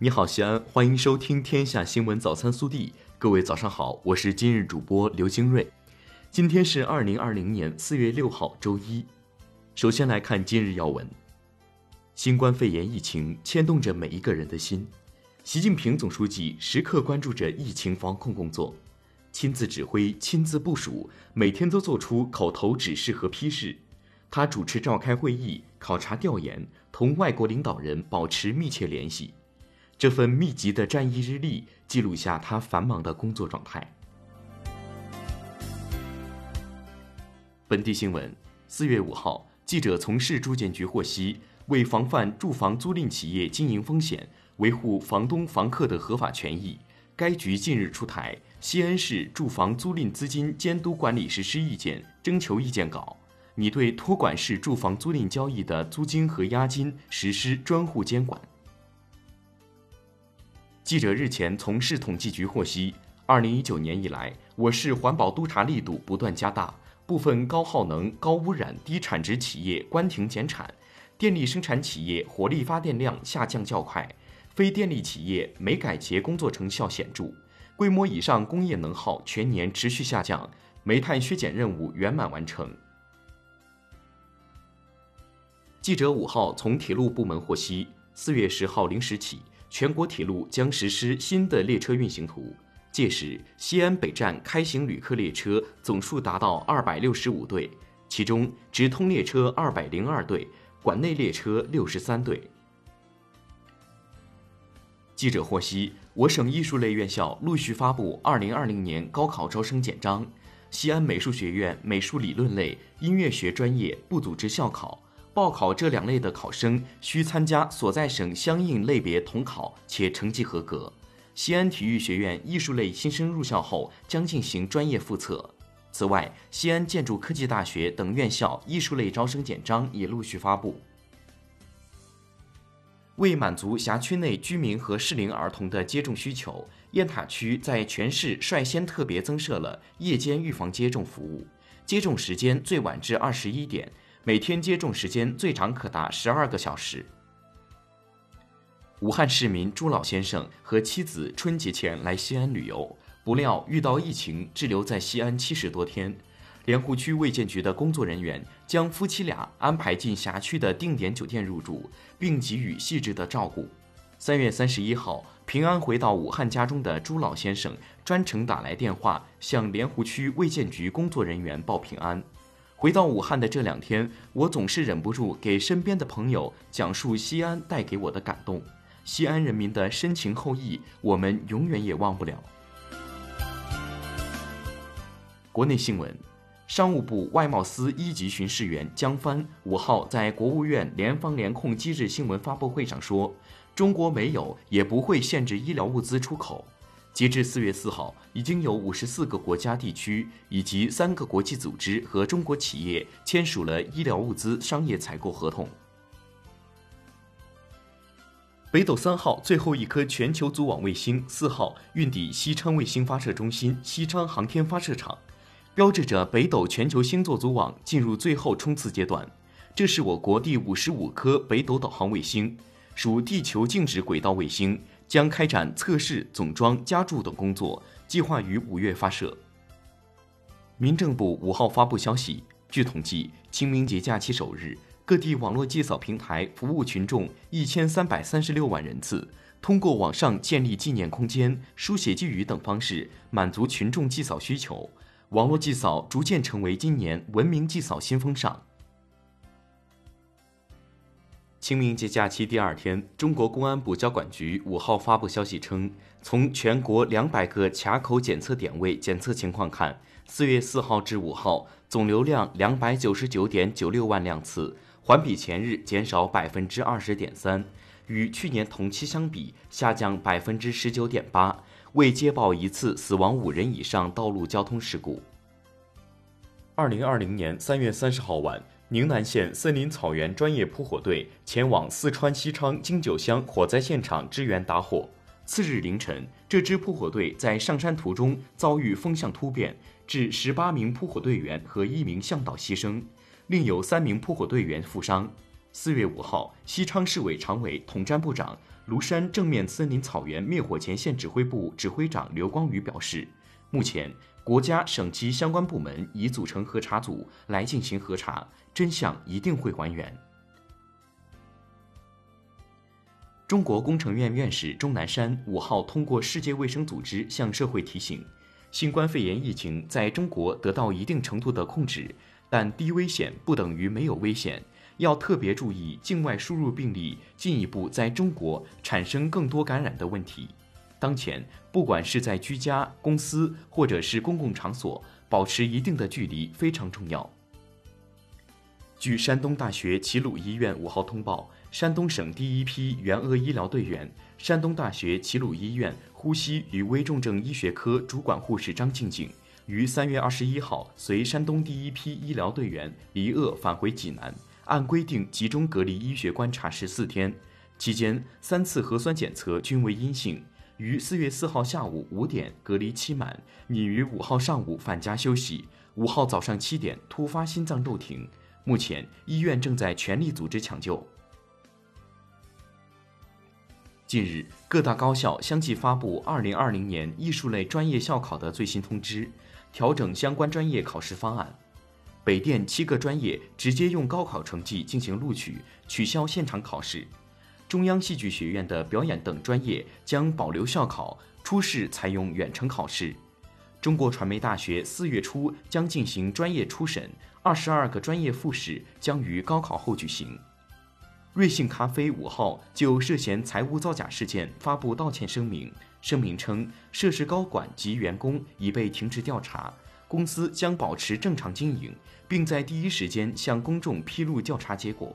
你好，西安，欢迎收听《天下新闻早餐速递》。各位早上好，我是今日主播刘金瑞。今天是二零二零年四月六号，周一。首先来看今日要闻。新冠肺炎疫情牵动着每一个人的心，习近平总书记时刻关注着疫情防控工作，亲自指挥、亲自部署，每天都做出口头指示和批示。他主持召开会议、考察调研，同外国领导人保持密切联系。这份密集的战役日历记录下他繁忙的工作状态。本地新闻：四月五号，记者从市住建局获悉，为防范住房租赁企业经营风险，维护房东房客的合法权益，该局近日出台《西安市住房租赁资金监督管理实施意见》征求意见稿，拟对托管式住房租赁交易的租金和押金实施专户监管。记者日前从市统计局获悉，二零一九年以来，我市环保督查力度不断加大，部分高耗能、高污染、低产值企业关停减产，电力生产企业火力发电量下降较快，非电力企业煤改结工作成效显著，规模以上工业能耗全年持续下降，煤炭削减任务圆满完成。记者五号从铁路部门获悉，四月十号零时起。全国铁路将实施新的列车运行图，届时西安北站开行旅客列车总数达到二百六十五对，其中直通列车二百零二对，管内列车六十三对。记者获悉，我省艺术类院校陆续发布二零二零年高考招生简章，西安美术学院美术理论类、音乐学专业不组织校考。报考这两类的考生需参加所在省相应类别统考，且成绩合格。西安体育学院艺术类新生入校后将进行专业复测。此外，西安建筑科技大学等院校艺术类招生简章也陆续发布。为满足辖区内居民和适龄儿童的接种需求，雁塔区在全市率先特别增设了夜间预防接种服务，接种时间最晚至二十一点。每天接种时间最长可达十二个小时。武汉市民朱老先生和妻子春节前来西安旅游，不料遇到疫情，滞留在西安七十多天。莲湖区卫健局的工作人员将夫妻俩安排进辖区的定点酒店入住，并给予细致的照顾。三月三十一号，平安回到武汉家中的朱老先生专程打来电话，向莲湖区卫健局工作人员报平安。回到武汉的这两天，我总是忍不住给身边的朋友讲述西安带给我的感动，西安人民的深情厚谊，我们永远也忘不了。国内新闻，商务部外贸司一级巡视员江帆五号在国务院联防联控机制新闻发布会上说：“中国没有也不会限制医疗物资出口。”截至四月四号，已经有五十四个国家地区以及三个国际组织和中国企业签署了医疗物资商业采购合同。北斗三号最后一颗全球组网卫星四号运抵西昌卫星发射中心西昌航天发射场，标志着北斗全球星座组网进入最后冲刺阶段。这是我国第五十五颗北斗导航卫星，属地球静止轨道卫星。将开展测试、总装、加注等工作，计划于五月发射。民政部五号发布消息，据统计，清明节假期首日，各地网络祭扫平台服务群众一千三百三十六万人次，通过网上建立纪念空间、书写寄语等方式，满足群众祭扫需求。网络祭扫逐渐成为今年文明祭扫新风尚。清明节假期第二天，中国公安部交管局五号发布消息称，从全国两百个卡口检测点位检测情况看，四月四号至五号总流量两百九十九点九六万辆次，环比前日减少百分之二十点三，与去年同期相比下降百分之十九点八，未接报一次死亡五人以上道路交通事故。二零二零年三月三十号晚。宁南县森林草原专业扑火队前往四川西昌金九乡火灾现场支援打火。次日凌晨，这支扑火队在上山途中遭遇风向突变，致十八名扑火队员和一名向导牺牲，另有三名扑火队员负伤。四月五号，西昌市委常委、统战部长、庐山正面森林草原灭火前线指挥部指挥长刘光宇表示，目前国家省级相关部门已组成核查组来进行核查，真相一定会还原。中国工程院院士钟南山五号通过世界卫生组织向社会提醒，新冠肺炎疫情在中国得到一定程度的控制，但低危险不等于没有危险，要特别注意境外输入病例进一步在中国产生更多感染的问题。当前，不管是在居家、公司或者是公共场所，保持一定的距离非常重要。据山东大学齐鲁医院五号通报。山东省第一批援鄂医疗队员，山东大学齐鲁医院呼吸与危重症医学科主管护士张静静，于三月二十一号随山东第一批医疗队员离鄂返回济南，按规定集中隔离医学观察十四天，期间三次核酸检测均为阴性，于四月四号下午五点隔离期满，拟于五号上午返家休息，五号早上七点突发心脏骤停，目前医院正在全力组织抢救。近日，各大高校相继发布2020年艺术类专业校考的最新通知，调整相关专业考试方案。北电七个专业直接用高考成绩进行录取，取消现场考试。中央戏剧学院的表演等专业将保留校考，初试采用远程考试。中国传媒大学四月初将进行专业初审，二十二个专业复试将于高考后举行。瑞幸咖啡五号就涉嫌财务造假事件发布道歉声明，声明称涉事高管及员工已被停职调查，公司将保持正常经营，并在第一时间向公众披露调查结果。